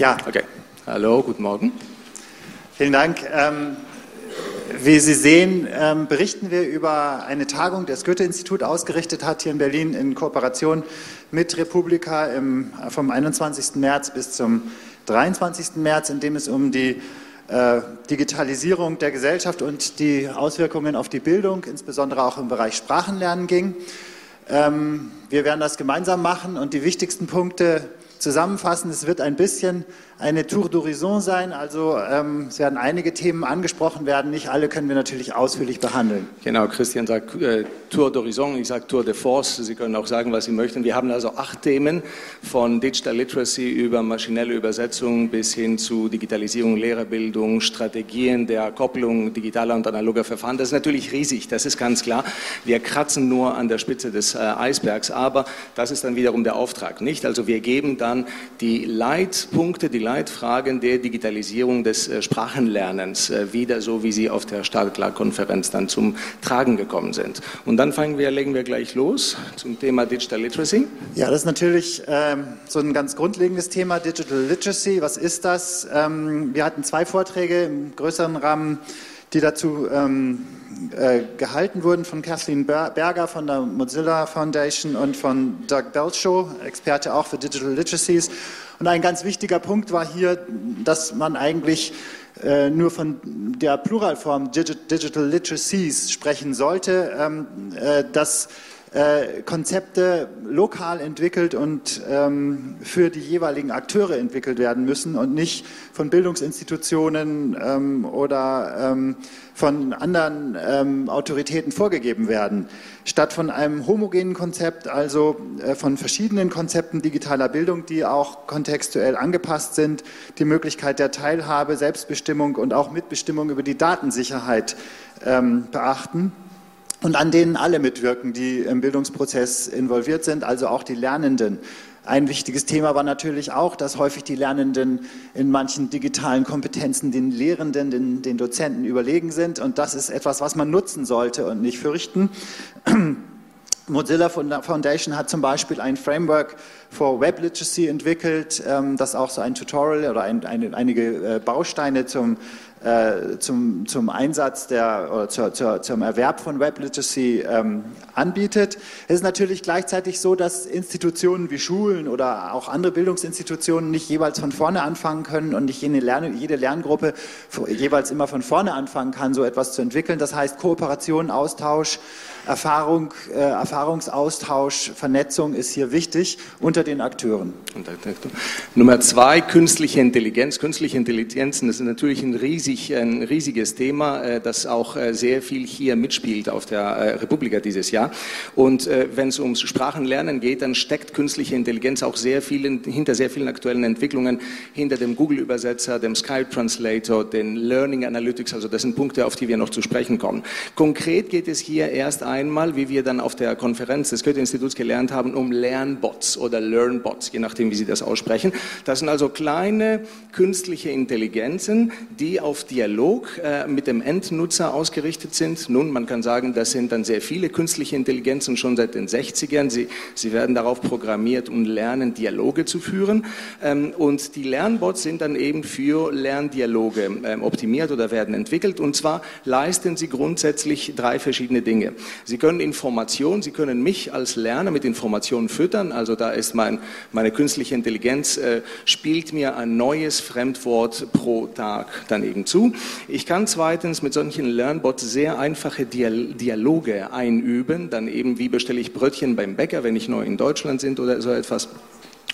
Ja. Okay. Hallo, guten Morgen. Vielen Dank. Ähm, wie Sie sehen, ähm, berichten wir über eine Tagung, die das Goethe-Institut ausgerichtet hat hier in Berlin in Kooperation mit Republika im, vom 21. März bis zum 23. März, in dem es um die äh, Digitalisierung der Gesellschaft und die Auswirkungen auf die Bildung, insbesondere auch im Bereich Sprachenlernen ging. Ähm, wir werden das gemeinsam machen und die wichtigsten Punkte zusammenfassen. Es wird ein bisschen eine Tour d'Horizon sein, also ähm, es werden einige Themen angesprochen werden. Nicht alle können wir natürlich ausführlich behandeln. Genau, Christian sagt äh, Tour d'Horizon, ich sage Tour de Force. Sie können auch sagen, was Sie möchten. Wir haben also acht Themen von Digital Literacy über maschinelle Übersetzung bis hin zu Digitalisierung, Lehrerbildung, Strategien der Kopplung digitaler und analoger Verfahren. Das ist natürlich riesig, das ist ganz klar. Wir kratzen nur an der Spitze des äh, Eisbergs, aber das ist dann wiederum der Auftrag, nicht? Also wir geben dann die Leitpunkte, die Leitfragen der Digitalisierung des äh, Sprachenlernens äh, wieder, so wie sie auf der Startklar-Konferenz dann zum Tragen gekommen sind. Und dann fangen wir, legen wir gleich los zum Thema Digital Literacy. Ja, das ist natürlich ähm, so ein ganz grundlegendes Thema, Digital Literacy. Was ist das? Ähm, wir hatten zwei Vorträge im größeren Rahmen, die dazu ähm, äh, gehalten wurden von Kathleen Berger von der Mozilla Foundation und von Doug Belchow, Experte auch für Digital Literacies. Und ein ganz wichtiger Punkt war hier, dass man eigentlich äh, nur von der Pluralform Digital Literacies sprechen sollte, ähm, äh, dass äh, Konzepte lokal entwickelt und ähm, für die jeweiligen Akteure entwickelt werden müssen und nicht von Bildungsinstitutionen ähm, oder ähm, von anderen ähm, Autoritäten vorgegeben werden. Statt von einem homogenen Konzept, also äh, von verschiedenen Konzepten digitaler Bildung, die auch kontextuell angepasst sind, die Möglichkeit der Teilhabe, Selbstbestimmung und auch Mitbestimmung über die Datensicherheit ähm, beachten und an denen alle mitwirken, die im Bildungsprozess involviert sind, also auch die Lernenden. Ein wichtiges Thema war natürlich auch, dass häufig die Lernenden in manchen digitalen Kompetenzen den Lehrenden, den, den Dozenten überlegen sind. Und das ist etwas, was man nutzen sollte und nicht fürchten. Mozilla Foundation hat zum Beispiel ein Framework for Web Literacy entwickelt, ähm, das auch so ein Tutorial oder ein, eine, einige äh, Bausteine zum äh, zum, zum Einsatz der, oder zur, zur, zum Erwerb von Web Literacy ähm, anbietet. Es ist natürlich gleichzeitig so, dass Institutionen wie Schulen oder auch andere Bildungsinstitutionen nicht jeweils von vorne anfangen können und nicht jede, Lern jede Lerngruppe jeweils immer von vorne anfangen kann, so etwas zu entwickeln. Das heißt, Kooperation, Austausch, Erfahrung, äh, Erfahrungsaustausch, Vernetzung ist hier wichtig unter den Akteuren. Nummer zwei, künstliche Intelligenz. Künstliche Intelligenzen, das ist natürlich ein, riesig, ein riesiges Thema, äh, das auch äh, sehr viel hier mitspielt auf der äh, Republika dieses Jahr. Und wenn es ums Sprachenlernen geht, dann steckt künstliche Intelligenz auch sehr vielen, hinter sehr vielen aktuellen Entwicklungen, hinter dem Google-Übersetzer, dem Skype-Translator, den Learning Analytics. Also das sind Punkte, auf die wir noch zu sprechen kommen. Konkret geht es hier erst einmal, wie wir dann auf der Konferenz des Goethe-Instituts gelernt haben, um Lernbots oder Learnbots, je nachdem, wie Sie das aussprechen. Das sind also kleine künstliche Intelligenzen, die auf Dialog äh, mit dem Endnutzer ausgerichtet sind. Nun, man kann sagen, das sind dann sehr viele künstliche Intelligenzen schon seit den 60ern. Sie, sie werden darauf programmiert, um lernen, Dialoge zu führen. Ähm, und die Lernbots sind dann eben für Lerndialoge ähm, optimiert oder werden entwickelt. Und zwar leisten sie grundsätzlich drei verschiedene Dinge. Sie können Informationen, Sie können mich als Lerner mit Informationen füttern. Also da ist mein, meine künstliche Intelligenz, äh, spielt mir ein neues Fremdwort pro Tag dann eben zu. Ich kann zweitens mit solchen Lernbots sehr einfache Dialoge einüben. Dann eben, wie bestelle ich Brötchen beim Bäcker, wenn ich neu in Deutschland bin oder so etwas.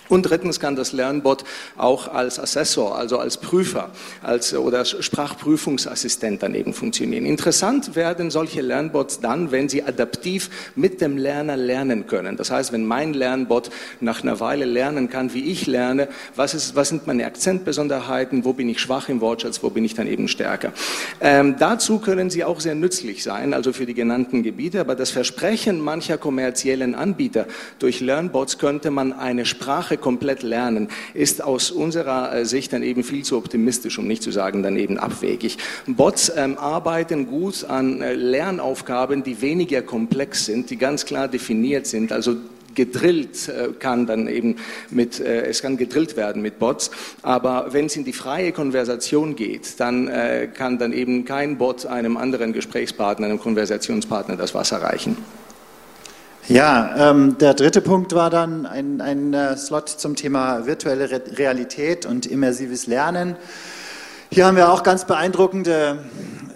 Und drittens kann das Lernbot auch als Assessor, also als Prüfer als, oder Sprachprüfungsassistent daneben funktionieren. Interessant werden solche Lernbots dann, wenn sie adaptiv mit dem Lerner lernen können. Das heißt, wenn mein Lernbot nach einer Weile lernen kann, wie ich lerne, was, ist, was sind meine Akzentbesonderheiten, wo bin ich schwach im Wortschatz, wo bin ich dann eben stärker. Ähm, dazu können sie auch sehr nützlich sein, also für die genannten Gebiete. Aber das Versprechen mancher kommerziellen Anbieter durch Lernbots könnte man eine Sprache komplett lernen, ist aus unserer äh, Sicht dann eben viel zu optimistisch, um nicht zu sagen dann eben abwegig. Bots ähm, arbeiten gut an äh, Lernaufgaben, die weniger komplex sind, die ganz klar definiert sind, also gedrillt äh, kann dann eben mit, äh, es kann gedrillt werden mit Bots, aber wenn es in die freie Konversation geht, dann kann dann eben kein Bot einem anderen Gesprächspartner, einem Konversationspartner das Wasser reichen. Ja, ähm, der dritte Punkt war dann ein, ein äh, Slot zum Thema virtuelle Re Realität und immersives Lernen. Hier haben wir auch ganz beeindruckende,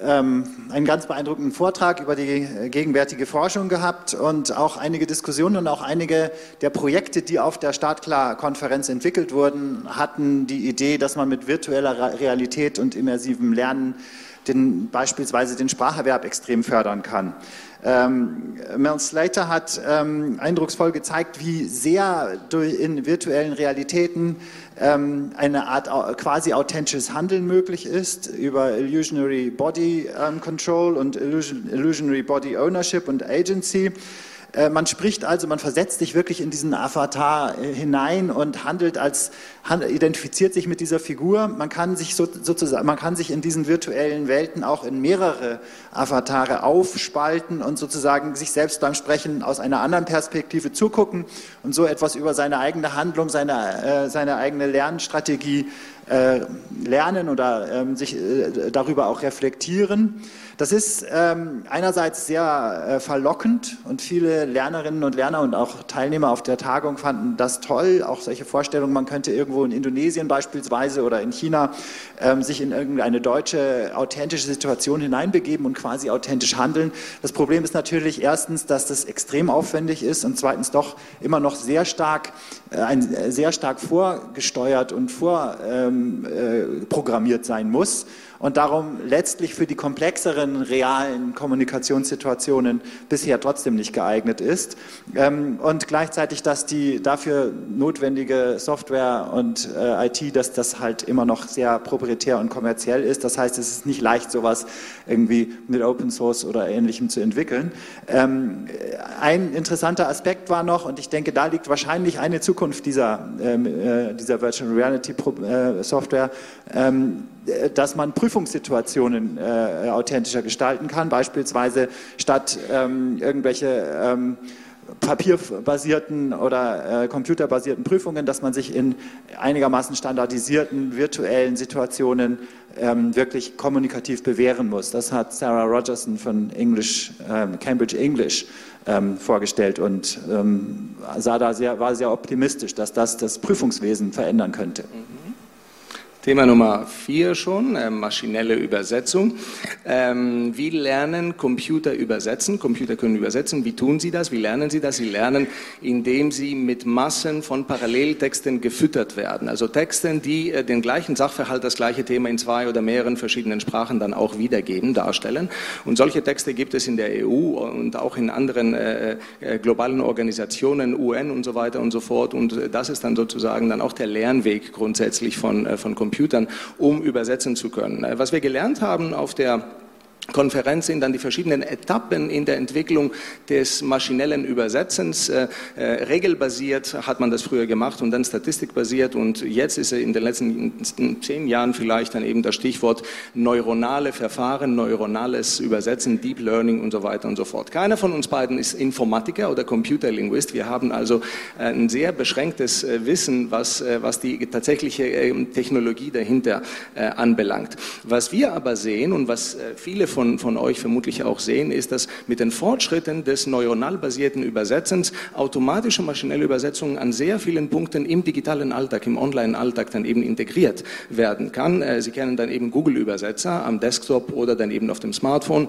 ähm, einen ganz beeindruckenden Vortrag über die äh, gegenwärtige Forschung gehabt und auch einige Diskussionen und auch einige der Projekte, die auf der Startklar-Konferenz entwickelt wurden, hatten die Idee, dass man mit virtueller Realität und immersivem Lernen den, beispielsweise den Spracherwerb extrem fördern kann. Ähm, Mel Slater hat ähm, eindrucksvoll gezeigt, wie sehr in virtuellen Realitäten ähm, eine Art quasi authentisches Handeln möglich ist über Illusionary Body ähm, Control und Illusion, Illusionary Body Ownership und Agency. Äh, man spricht also, man versetzt sich wirklich in diesen Avatar äh, hinein und handelt als, identifiziert sich mit dieser Figur. Man kann sich sozusagen, man kann sich in diesen virtuellen Welten auch in mehrere Avatare aufspalten und sozusagen sich selbst beim Sprechen aus einer anderen Perspektive zugucken und so etwas über seine eigene Handlung, seine, äh, seine eigene Lernstrategie lernen oder ähm, sich darüber auch reflektieren. Das ist ähm, einerseits sehr äh, verlockend und viele Lernerinnen und Lerner und auch Teilnehmer auf der Tagung fanden das toll. Auch solche Vorstellungen, man könnte irgendwo in Indonesien beispielsweise oder in China ähm, sich in irgendeine deutsche authentische Situation hineinbegeben und quasi authentisch handeln. Das Problem ist natürlich erstens, dass das extrem aufwendig ist und zweitens doch immer noch sehr stark, äh, äh, sehr stark vorgesteuert und vorprogrammiert ähm, äh, sein muss und darum letztlich für die komplexeren realen Kommunikationssituationen bisher trotzdem nicht geeignet ist. Ähm, und gleichzeitig, dass die dafür notwendige Software und äh, IT, dass das halt immer noch sehr proprietär und kommerziell ist. Das heißt, es ist nicht leicht, sowas irgendwie mit Open Source oder Ähnlichem zu entwickeln. Ähm, ein interessanter Aspekt war noch, und ich denke, da liegt wahrscheinlich eine Zukunft dieser, ähm, äh, dieser Virtual Reality äh, Software, dass man Prüfungssituationen äh, authentischer gestalten kann, beispielsweise statt ähm, irgendwelche ähm, papierbasierten oder äh, computerbasierten Prüfungen, dass man sich in einigermaßen standardisierten virtuellen Situationen ähm, wirklich kommunikativ bewähren muss. Das hat Sarah Rogerson von English, ähm, Cambridge English ähm, vorgestellt und ähm, sah da sehr, war sehr optimistisch, dass das das Prüfungswesen verändern könnte. Mhm. Thema Nummer vier schon, äh, maschinelle Übersetzung. Ähm, wie lernen Computer übersetzen? Computer können übersetzen. Wie tun sie das? Wie lernen sie das? Sie lernen, indem sie mit Massen von Paralleltexten gefüttert werden. Also Texten, die äh, den gleichen Sachverhalt, das gleiche Thema in zwei oder mehreren verschiedenen Sprachen dann auch wiedergeben, darstellen. Und solche Texte gibt es in der EU und auch in anderen äh, äh globalen Organisationen, UN und so weiter und so fort. Und äh, das ist dann sozusagen dann auch der Lernweg grundsätzlich von, äh, von Computern. Computern, um übersetzen zu können. Äh, was wir gelernt haben auf der Konferenz sind dann die verschiedenen Etappen in der Entwicklung des maschinellen Übersetzens. Äh, äh, regelbasiert hat man das früher gemacht und dann statistikbasiert und jetzt ist in den letzten zehn Jahren vielleicht dann eben das Stichwort neuronale Verfahren, neuronales Übersetzen, Deep Learning und so weiter und so fort. Keiner von uns beiden ist Informatiker oder Computerlinguist. Wir haben also äh, ein sehr beschränktes äh, Wissen, was, äh, was die tatsächliche ähm, Technologie dahinter anbelangt. Was wir aber sehen und was viele von, von euch vermutlich auch sehen, ist, dass mit den Fortschritten des neuronal basierten Übersetzens automatische maschinelle Übersetzungen an sehr vielen Punkten im digitalen Alltag, im Online-Alltag dann eben integriert werden kann. Äh, Sie kennen dann eben Google-Übersetzer am Desktop oder dann eben auf dem Smartphone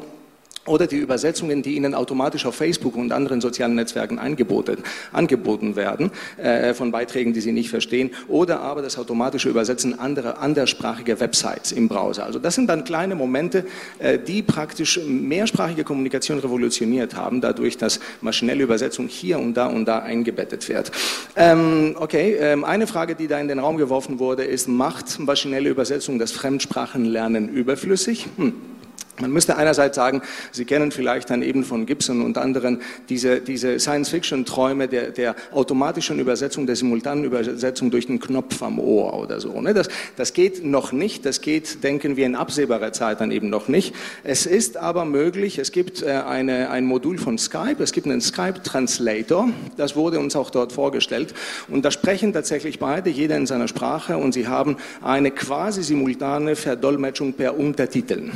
oder die Übersetzungen, die Ihnen automatisch auf Facebook und anderen sozialen Netzwerken angeboten, angeboten werden, äh, von Beiträgen, die Sie nicht verstehen, oder aber das automatische Übersetzen anderer anderssprachiger Websites im Browser. Also das sind dann kleine Momente, äh, die praktisch mehrsprachige Kommunikation revolutioniert haben, dadurch, dass maschinelle Übersetzung hier und da und da eingebettet wird. Ähm, okay, ähm, eine Frage, die da in den Raum geworfen wurde, ist, macht maschinelle Übersetzung das Fremdsprachenlernen überflüssig? Hm. Man müsste einerseits sagen, Sie kennen vielleicht dann eben von Gibson und anderen diese, diese Science-Fiction-Träume der, der automatischen Übersetzung, der simultanen Übersetzung durch den Knopf am Ohr oder so. Ne? Das, das geht noch nicht, das geht, denken wir, in absehbarer Zeit dann eben noch nicht. Es ist aber möglich, es gibt äh, eine, ein Modul von Skype, es gibt einen Skype-Translator, das wurde uns auch dort vorgestellt und da sprechen tatsächlich beide, jeder in seiner Sprache und sie haben eine quasi simultane Verdolmetschung per Untertiteln.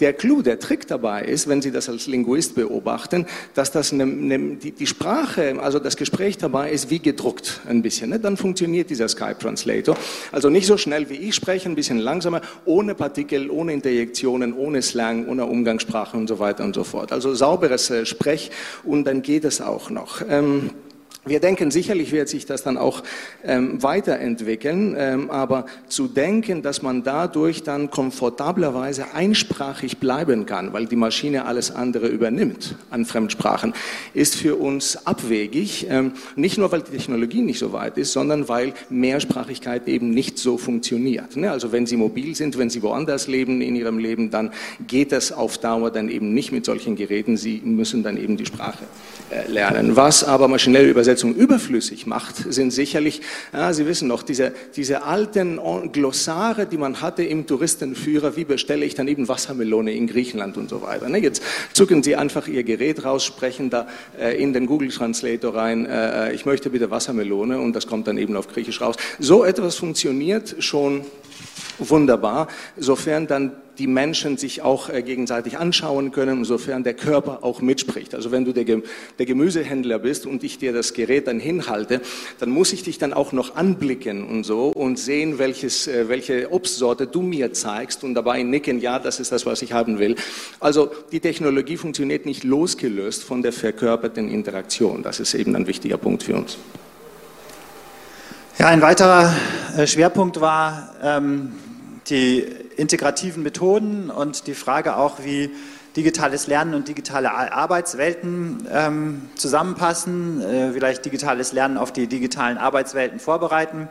Der Clou, der Trick dabei ist, wenn Sie das als Linguist beobachten, dass das eine, eine, die, die, Sprache, also das Gespräch dabei ist wie gedruckt ein bisschen. Ne? Dann funktioniert dieser Skype Translator. Also nicht so schnell wie ich spreche, ein bisschen langsamer, ohne Partikel, ohne Interjektionen, ohne Slang, ohne Umgangssprache und so weiter und so fort. Also sauberes äh, Sprech und dann geht es auch noch. Ähm, wir denken, sicherlich wird sich das dann auch ähm, weiterentwickeln, ähm, aber zu denken, dass man dadurch dann komfortablerweise einsprachig bleiben kann, weil die Maschine alles andere übernimmt an Fremdsprachen, ist für uns abwegig. Ähm, nicht nur, weil die Technologie nicht so weit ist, sondern weil Mehrsprachigkeit eben nicht so funktioniert. Ne? Also wenn Sie mobil sind, wenn Sie woanders leben in Ihrem Leben, dann geht das auf Dauer dann eben nicht mit solchen Geräten. Sie müssen dann eben die Sprache äh, lernen. Was aber maschinelle Übersetzung überflüssig macht, sind sicherlich, ja, Sie wissen noch, diese, diese alten Glossare, die man hatte im Touristenführer, wie bestelle ich dann eben Wassermelone in Griechenland und so weiter. Ne? Jetzt zucken Sie einfach Ihr Gerät raus, sprechen da äh, in den Google Translator rein, äh, ich möchte bitte Wassermelone und das kommt dann eben auf Griechisch raus. So etwas funktioniert schon wunderbar, sofern dann die Menschen sich auch äh, gegenseitig anschauen können, sofern der Körper auch mitspricht. Also wenn du der, Gemüsehändler bist und ich dir das Gerät dann hinhalte, dann muss ich dich dann auch noch anblicken und so und sehen, welches, äh, welche Obstsorte du mir zeigst und dabei nicken, ja, das ist das, was ich haben will. Also die Technologie funktioniert nicht losgelöst von der verkörperten Interaktion. Das ist eben ein wichtiger Punkt für uns. Ja, ein weiterer äh, Schwerpunkt war ähm, die integrativen Methoden und die Frage auch, wie digitales Lernen und digitale Arbeitswelten ähm, zusammenpassen, äh, vielleicht digitales Lernen auf die digitalen Arbeitswelten vorbereiten.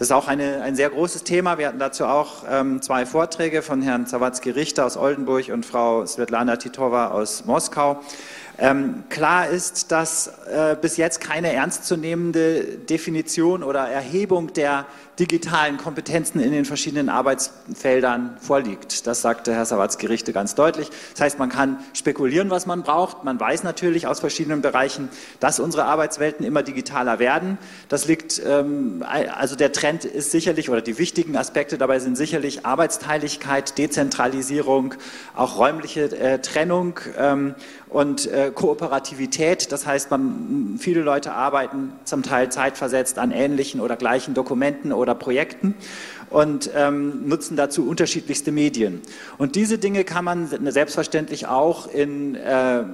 Das ist auch eine, ein sehr großes Thema. Wir hatten dazu auch ähm, zwei Vorträge von Herrn Zawatzki-Richter aus Oldenburg und Frau Svetlana Titova aus Moskau. Ähm, klar ist, dass äh, bis jetzt keine ernstzunehmende Definition oder Erhebung der digitalen Kompetenzen in den verschiedenen Arbeitsfeldern vorliegt. Das sagte Herr Sawatzki-Richte ganz deutlich. Das heißt, man kann spekulieren, was man braucht. Man weiß natürlich aus verschiedenen Bereichen, dass unsere Arbeitswelten immer digitaler werden. Das liegt, ähm, also der Trend ist sicherlich, oder die wichtigen Aspekte dabei sind sicherlich Arbeitsteiligkeit, Dezentralisierung, auch räumliche äh, Trennung ähm, und äh, Kooperativität. Das heißt, man, viele Leute arbeiten zum Teil zeitversetzt an ähnlichen oder gleichen Dokumenten oder Projekten und ähm, nutzen dazu unterschiedlichste Medien. Und diese Dinge kann man selbstverständlich auch in äh, äh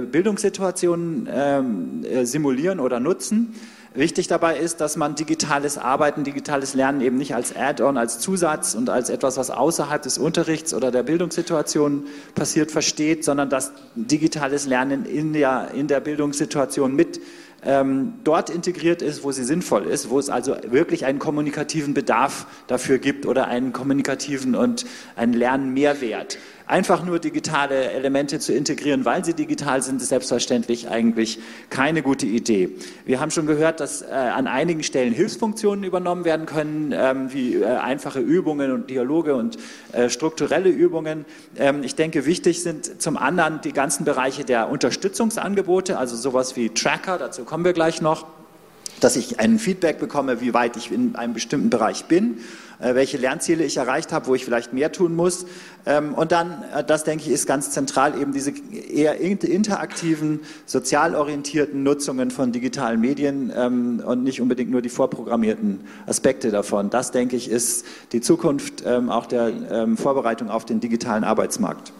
Bildungssituationen ähm, äh, simulieren oder nutzen. Wichtig dabei ist, dass man digitales Arbeiten, digitales Lernen eben nicht als Add-on, als Zusatz und als etwas, was außerhalb des Unterrichts oder der Bildungssituation passiert, versteht, sondern dass digitales Lernen in der, in der Bildungssituation mit ähm, dort integriert ist, wo sie sinnvoll ist, wo es also wirklich einen kommunikativen Bedarf dafür gibt oder einen kommunikativen und einen Lernmehrwert. Einfach nur digitale Elemente zu integrieren, weil sie digital sind, ist selbstverständlich eigentlich keine gute Idee. Wir haben schon gehört, dass äh, an einigen Stellen Hilfsfunktionen übernommen werden können, ähm, wie äh, einfache Übungen und Dialoge und äh, strukturelle Übungen. Ähm, ich denke, wichtig sind zum anderen die ganzen Bereiche der Unterstützungsangebote, also sowas wie Tracker, dazu kommen wir gleich noch dass ich ein Feedback bekomme, wie weit ich in einem bestimmten Bereich bin, äh, welche Lernziele ich erreicht habe, wo ich vielleicht mehr tun muss. Ähm, und dann, äh, das denke ich, ist ganz zentral, eben diese eher interaktiven, sozial orientierten Nutzungen von digitalen Medien ähm, und nicht unbedingt nur die vorprogrammierten Aspekte davon. Das, denke ich, ist die Zukunft ähm, auch der Vorbereitung auf den digitalen Arbeitsmarkt.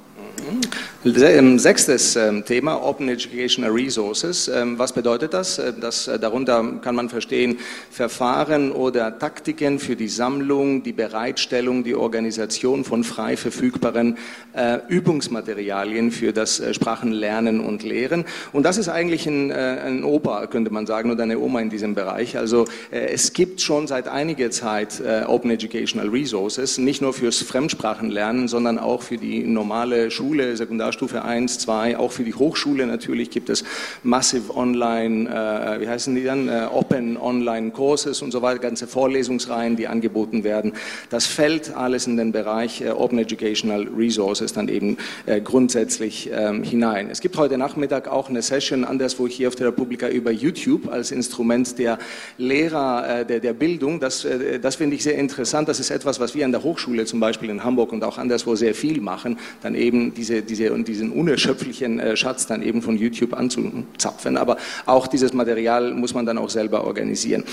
Sechstes ähm, Thema, Open Educational Resources. Ähm, was bedeutet das? Äh, das? Äh, darunter kann man verstehen Verfahren oder Taktiken für die Sammlung, die Bereitstellung, die Organisation von frei verfügbaren äh, Übungsmaterialien für das Sprachenlernen und Lehren. Und das ist eigentlich ein, ein Opa, könnte man sagen, oder eine Oma in diesem Bereich. Also es gibt schon seit einiger Zeit Open Educational Resources, nicht nur fürs Fremdsprachenlernen, sondern auch für die normale Schule Schule, Sekundarstufe 1, 2, auch für die Hochschule natürlich gibt es Massive Online, äh, wie heißen die dann, äh, Open Online Courses und so weiter, ganze Vorlesungsreihen, die angeboten werden. Das fällt alles in den Bereich äh, Open Educational Resources dann eben äh, grundsätzlich ähm, hinein. Es gibt heute Nachmittag auch eine Session, anderswo hier auf der Republika über YouTube als Instrument der Lehrer, äh, der, der Bildung. Das, äh, das finde ich sehr interessant. Das ist etwas, was wir an der Hochschule zum Beispiel in Hamburg und auch anderswo sehr viel machen, dann eben diese, diese, und diesen unerschöpflichen äh, Schatz dann eben von YouTube anzuzapfen. Aber auch dieses Material muss man dann auch selber organisieren.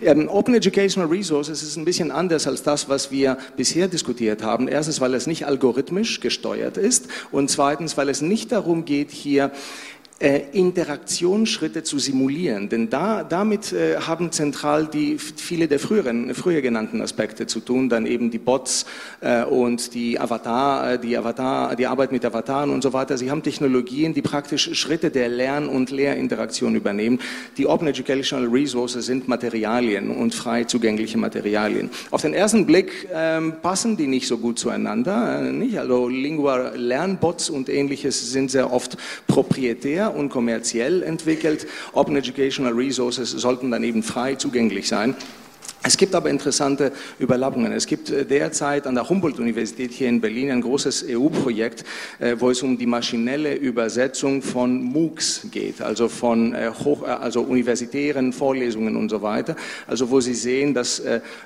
Ähm, Open Educational Resources ist ein bisschen anders als das, was wir bisher diskutiert haben. Erstens, weil es nicht algorithmisch gesteuert ist und zweitens, weil es nicht darum geht, hier äh, Interaktionsschritte zu simulieren. Denn da, damit äh, haben zentral die, viele der früheren, früher genannten Aspekte zu tun, dann eben die Bots äh, und die Avatar, äh, die Avatar, die Arbeit mit Avataren und so weiter. Sie haben Technologien, die praktisch Schritte der Lern- und Lehrinteraktion übernehmen. Die Open Educational Resources sind Materialien und frei zugängliche Materialien. Auf den ersten Blick ähm, passen die nicht so gut zueinander. Äh, nicht? Also Lingua Lernbots und ähnliches sind sehr oft proprietär und kommerziell entwickelt. Open Educational Resources sollten dann eben frei zugänglich sein. Es gibt aber interessante Überlappungen. Es gibt äh, derzeit an der Humboldt-Universität hier in Berlin ein großes EU-Projekt, äh, wo es um die maschinelle Übersetzung von MOOCs geht, also von äh, hoch, also universitären Vorlesungen und so weiter. Also wo Sie sehen, dass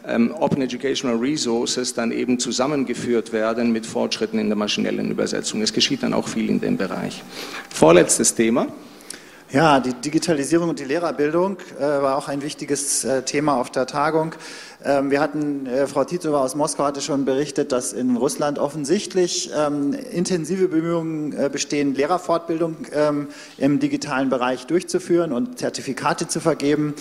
ähm, Open Educational Resources dann eben zusammengeführt werden mit Fortschritten in der maschinellen Übersetzung. Es geschieht dann auch viel in dem Bereich. Vorletztes Thema. Ja, die Digitalisierung und die Lehrerbildung äh, war auch ein wichtiges äh, Thema auf der Tagung. Ähm, wir hatten, äh, Frau Titova aus Moskau hatte schon berichtet, dass in Russland offensichtlich ähm, intensive Bemühungen äh, bestehen, Lehrerfortbildung ähm, im digitalen Bereich durchzuführen und Zertifikate zu vergeben.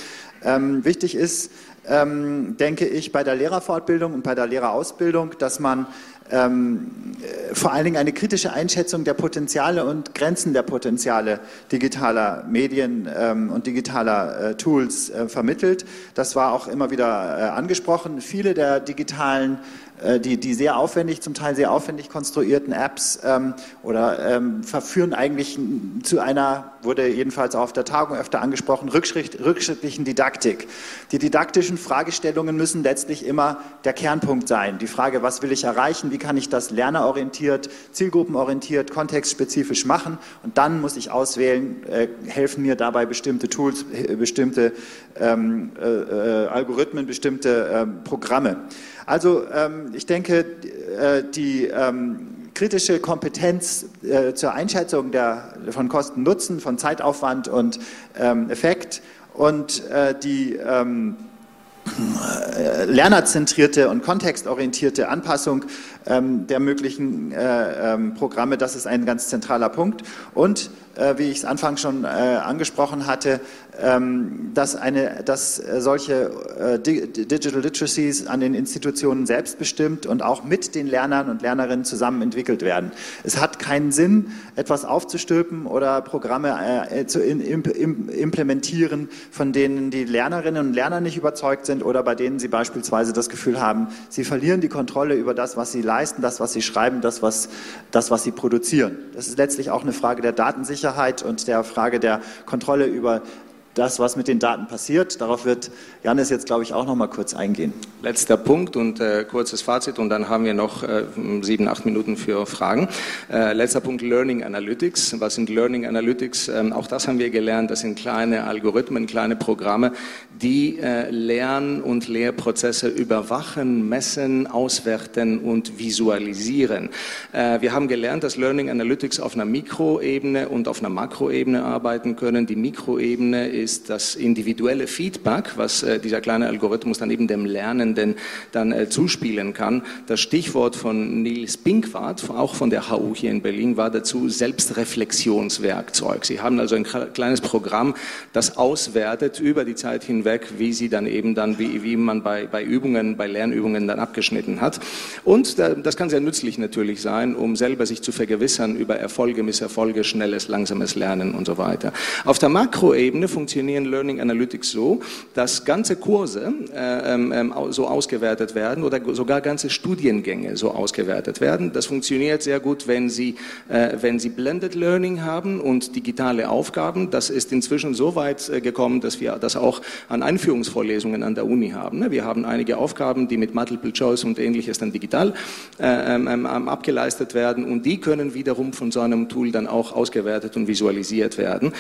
Ähm, wichtig ist, ähm, denke ich, bei der Lehrerfortbildung und bei der Lehrerausbildung, dass man ähm, äh, vor allen Dingen eine kritische Einschätzung der Potenziale und Grenzen der Potenziale digitaler Medien ähm, und digitaler äh, Tools äh, vermittelt. Das war auch immer wieder äh, angesprochen. Viele der digitalen die, die sehr aufwendig, zum Teil sehr aufwendig konstruierten Apps ähm, oder ähm, verführen eigentlich zu einer, wurde jedenfalls auf der Tagung öfter angesprochen, rückschritt, rückschrittlichen Didaktik. Die didaktischen Fragestellungen müssen letztlich immer der Kernpunkt sein. Die Frage, was will ich erreichen, wie kann ich das lernerorientiert, zielgruppenorientiert, kontextspezifisch machen und dann muss ich auswählen, äh, helfen mir dabei bestimmte Tools, äh, bestimmte ähm, äh, äh, Algorithmen, bestimmte ähm, Programme. Also ähm, ich denke, äh, die ähm, kritische Kompetenz äh, zur Einschätzung der, von Kosten Nutzen, von Zeitaufwand und ähm, Effekt und äh, die ähm, äh, lernerzentrierte und kontextorientierte Anpassung ähm, der möglichen äh, ähm, Programme, das ist ein ganz zentraler Punkt. Und äh, wie ich es anfangs schon äh, angesprochen hatte, dass, eine, dass solche äh, Digital Literacies an den Institutionen selbstbestimmt und auch mit den Lernern und Lernerinnen zusammen entwickelt werden. Es hat keinen Sinn, etwas aufzustülpen oder Programme äh, zu implementieren, von denen die Lernerinnen und Lerner nicht überzeugt sind oder bei denen sie beispielsweise das Gefühl haben, sie verlieren die Kontrolle über das, was sie leisten, das, was sie schreiben, das, was, das, was sie produzieren. Das ist letztlich auch eine Frage der Datensicherheit und der Frage der Kontrolle über das, was mit den Daten passiert. Darauf wird Janis jetzt, glaube ich, auch noch mal kurz eingehen. Letzter Punkt und äh, kurzes Fazit und dann haben wir noch äh, sieben, acht Minuten für Fragen. Äh, letzter Punkt, Learning Analytics. Was sind Learning Analytics? Ähm, auch das haben wir gelernt. Das sind kleine Algorithmen, kleine Programme, die äh, Lern- und Lehrprozesse überwachen, messen, auswerten und visualisieren. Äh, wir haben gelernt, dass Learning Analytics auf einer Mikroebene und auf einer Makroebene arbeiten können. Die Mikroebene ist das individuelle Feedback, was äh, dieser kleine Algorithmus dann eben dem Lernenden dann äh, zuspielen kann. Das Stichwort von Nils Pinkwart, auch von der HU hier in Berlin, war dazu Selbstreflexionswerkzeug. Sie haben also ein kleines Programm, das auswertet über die Zeit hinweg, weg, wie sie dann eben dann, wie, wie man bei, bei Übungen, bei Lernübungen dann abgeschnitten hat. Und das kann sehr nützlich natürlich sein, um selber sich zu vergewissern über Erfolge, Misserfolge, schnelles, langsames Lernen und so weiter. Auf der Makroebene funktionieren Learning Analytics so, dass ganze Kurse äh, ähm, ähm so ausgewertet werden oder sogar ganze Studiengänge so ausgewertet werden. Das funktioniert sehr gut, wenn Sie, äh, wenn Sie Blended Learning haben und digitale Aufgaben. Das ist inzwischen so weit äh, gekommen, dass wir das auch an Einführungsvorlesungen an der Uni haben. Ne? Wir haben einige Aufgaben, die mit Multiple Choice und ähnliches dann digital äh, ähm, abgeleistet werden und die können wiederum von so einem Tool dann auch ausgewertet und visualisiert werden.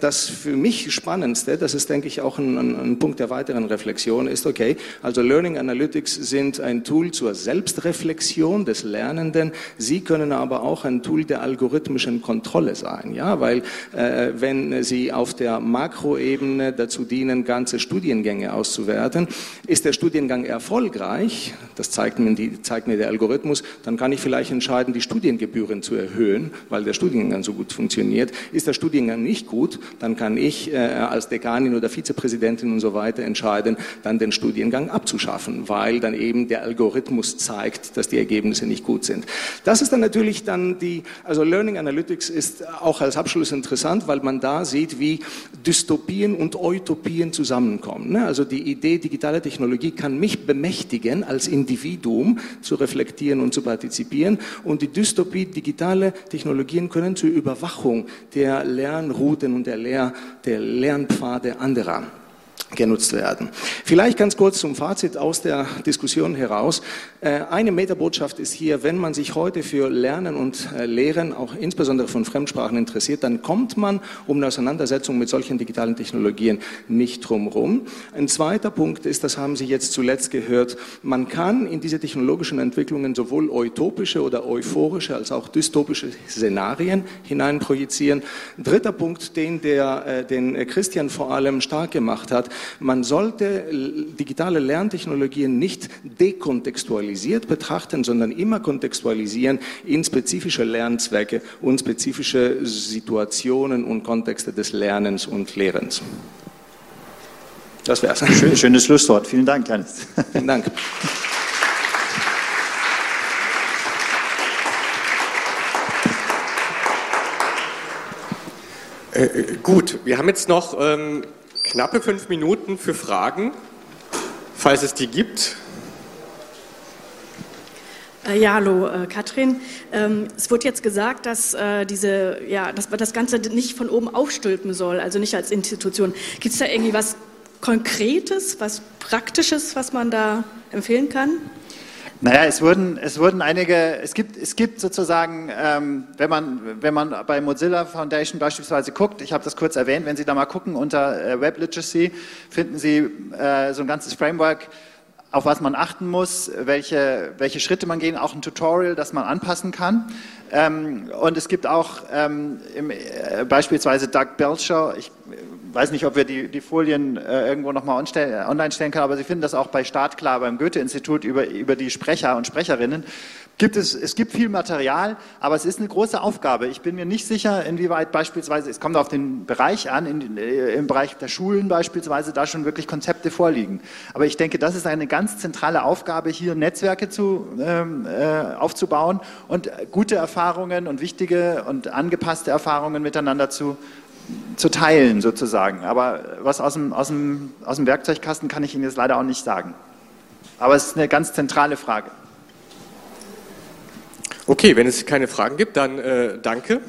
Das für mich Spannendste, das ist denke ich auch ein, ein Punkt der weiteren Reflexion, ist okay, also Learning Analytics sind ein Tool zur Selbstreflexion des Lernenden. Sie können aber auch ein Tool der algorithmischen Kontrolle sein, ja, weil äh, wenn Sie auf der Makroebene dazu dienen, ganze Studiengänge auszuwerten, ist der Studiengang erfolgreich, das zeigt mir, die, zeigt mir der Algorithmus, dann kann ich vielleicht entscheiden, die Studiengebühren zu erhöhen, weil der Studiengang so gut funktioniert. Ist der Studiengang nicht gut, dann kann ich äh, als Dekanin oder Vizepräsidentin und so weiter entscheiden, dann den Studiengang abzuschaffen, weil dann eben der Algorithmus zeigt, dass die Ergebnisse nicht gut sind. Das ist dann natürlich dann die, also Learning Analytics ist auch als Abschluss interessant, weil man da sieht, wie Dystopien und Utopien zusammenkommen. Ne? Also die Idee, digitale Technologie kann mich bemächtigen, als Individuum zu reflektieren und zu partizipieren. Und die Dystopie, digitale Technologien können zur Überwachung der Lernrouten und der, Lehr der Lernpfade anderer genutzt werden. Vielleicht ganz kurz zum Fazit aus der Diskussion heraus. Äh, eine Metabotschaft ist hier, wenn man sich heute für Lernen und äh, Lehren, auch insbesondere von Fremdsprachen interessiert, dann kommt man um eine Auseinandersetzung mit solchen digitalen Technologien nicht drumherum. Ein zweiter Punkt ist, das haben Sie jetzt zuletzt gehört, man kann in diese technologischen Entwicklungen sowohl utopische oder euphorische als auch dystopische Szenarien hineinprojizieren. Dritter Punkt, den, der, äh, den Christian vor allem stark gemacht hat, man sollte digitale Lerntechnologien nicht dekontextualisiert betrachten, sondern immer kontextualisieren in spezifische Lernzwecke und spezifische Situationen und Kontexte des Lernens und Lehrens. Das wäre es. Schönes Schlusswort. Vielen Dank, Janis. Vielen Dank. Äh, äh, gut, wir haben jetzt noch ähm, knappe fünf Minuten für Fragen, falls es die gibt. Äh, ja, hallo, äh, Katrin. Ähm, es wurde jetzt gesagt, dass, äh, diese, ja, dass man das Ganze nicht von oben aufstülpen soll, also nicht als Institution. Gibt es da irgendwie was Konkretes, was Praktisches, was man da empfehlen kann? Naja, es wurden, es wurden einige, es gibt, es gibt sozusagen, ähm, wenn, man, wenn man bei Mozilla Foundation beispielsweise guckt, ich habe das kurz erwähnt, wenn Sie da mal gucken unter äh, Web Literacy, finden Sie äh, so ein ganzes Framework, auf was man achten muss, welche, welche Schritte man gehen, auch ein Tutorial, das man anpassen kann. Ähm, und es gibt auch ähm, im, äh, beispielsweise Doug Belcher, ich weiß nicht, ob wir die, die Folien äh, irgendwo nochmal online stellen können, aber Sie finden das auch bei Startklar beim Goethe-Institut über, über die Sprecher und Sprecherinnen. Gibt es, es gibt viel Material, aber es ist eine große Aufgabe. Ich bin mir nicht sicher, inwieweit beispielsweise, es kommt auf den Bereich an, in, äh, im Bereich der Schulen beispielsweise, da schon wirklich Konzepte vorliegen. Aber ich denke, das ist eine ganz zentrale Aufgabe, hier Netzwerke zu, ähm, äh, aufzubauen und gute Erfahrungen und wichtige und angepasste Erfahrungen miteinander zu, zu teilen sozusagen. Aber was aus dem, aus, dem, aus dem Werkzeugkasten kann ich Ihnen jetzt leider auch nicht sagen. Aber es ist eine ganz zentrale Frage. Okay, wenn es keine Fragen gibt, dann äh, danke.